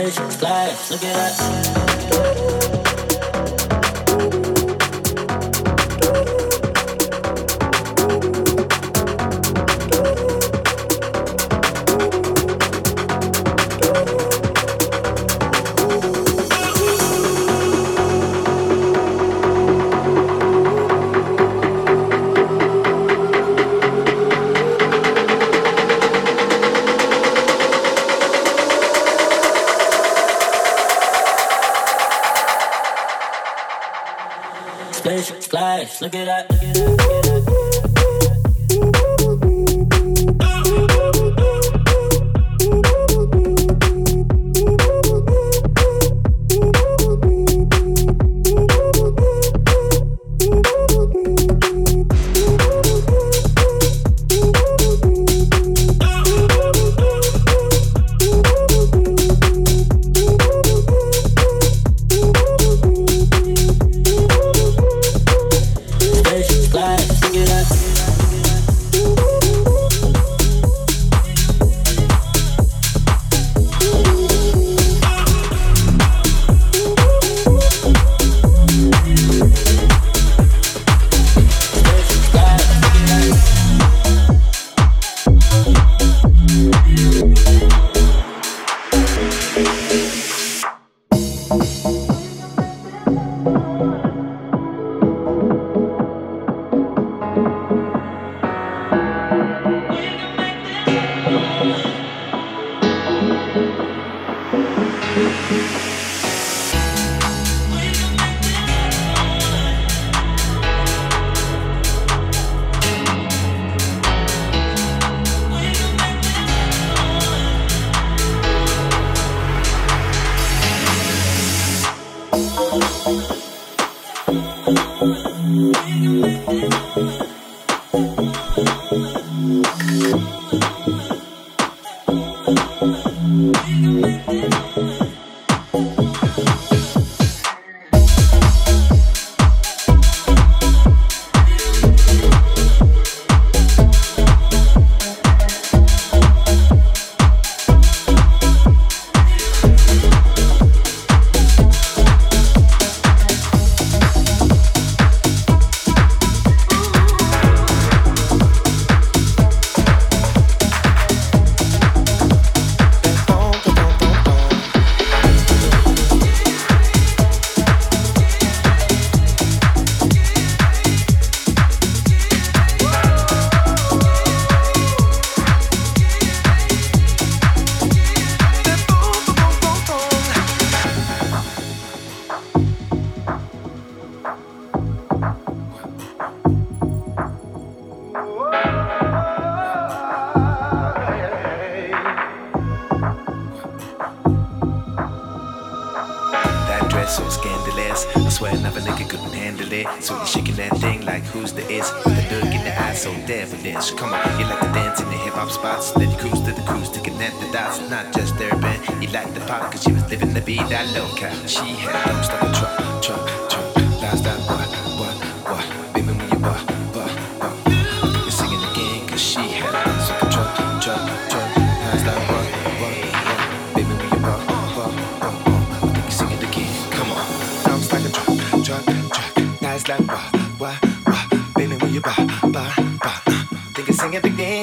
Spaceship fly, look at that. Look at that, is. With the look in the eyes so dead for this. Come on, you like to dance in the hip hop spots. Then you cruise to the cruise to connect the dots. Not just urban, you like the pop, cause she was living the that loca. She had no stop a truck. every day.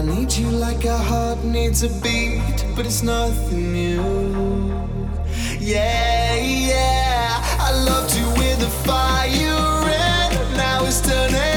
I need you like a heart needs a beat, but it's nothing new. Yeah, yeah. I loved you with a fire, and now it's turning.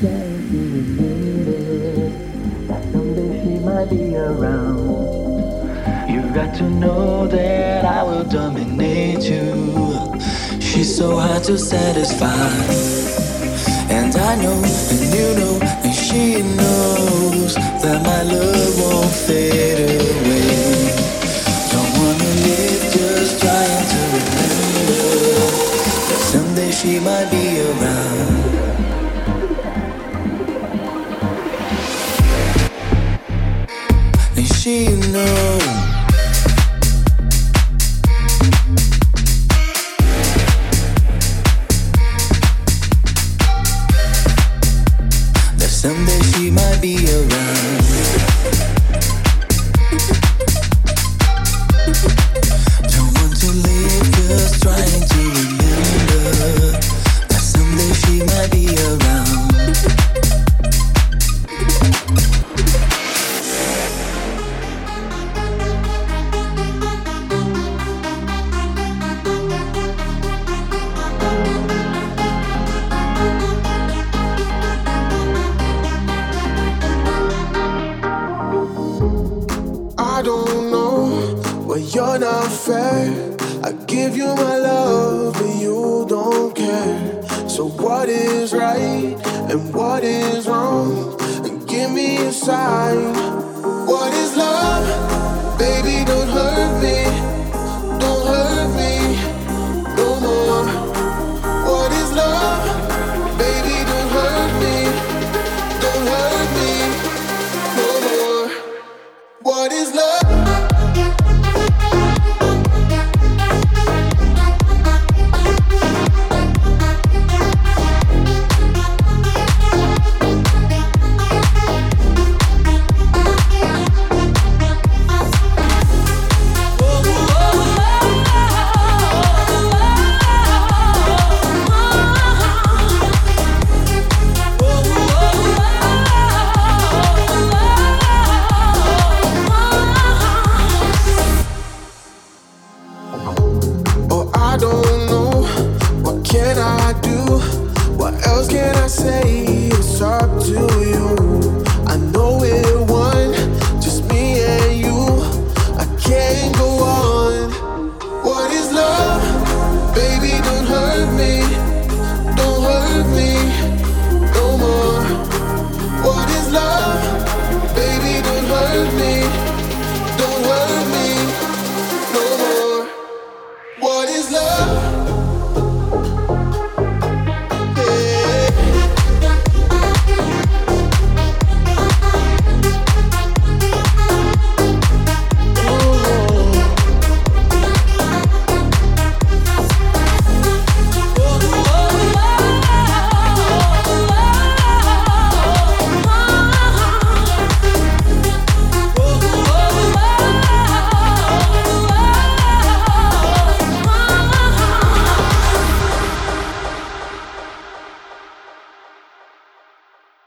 someday she might be around. You've got to know that I will dominate you. She's so hard to satisfy. And I know, and you know, and she knows that my love won't fade away. Don't wanna live just trying to remember someday she might be she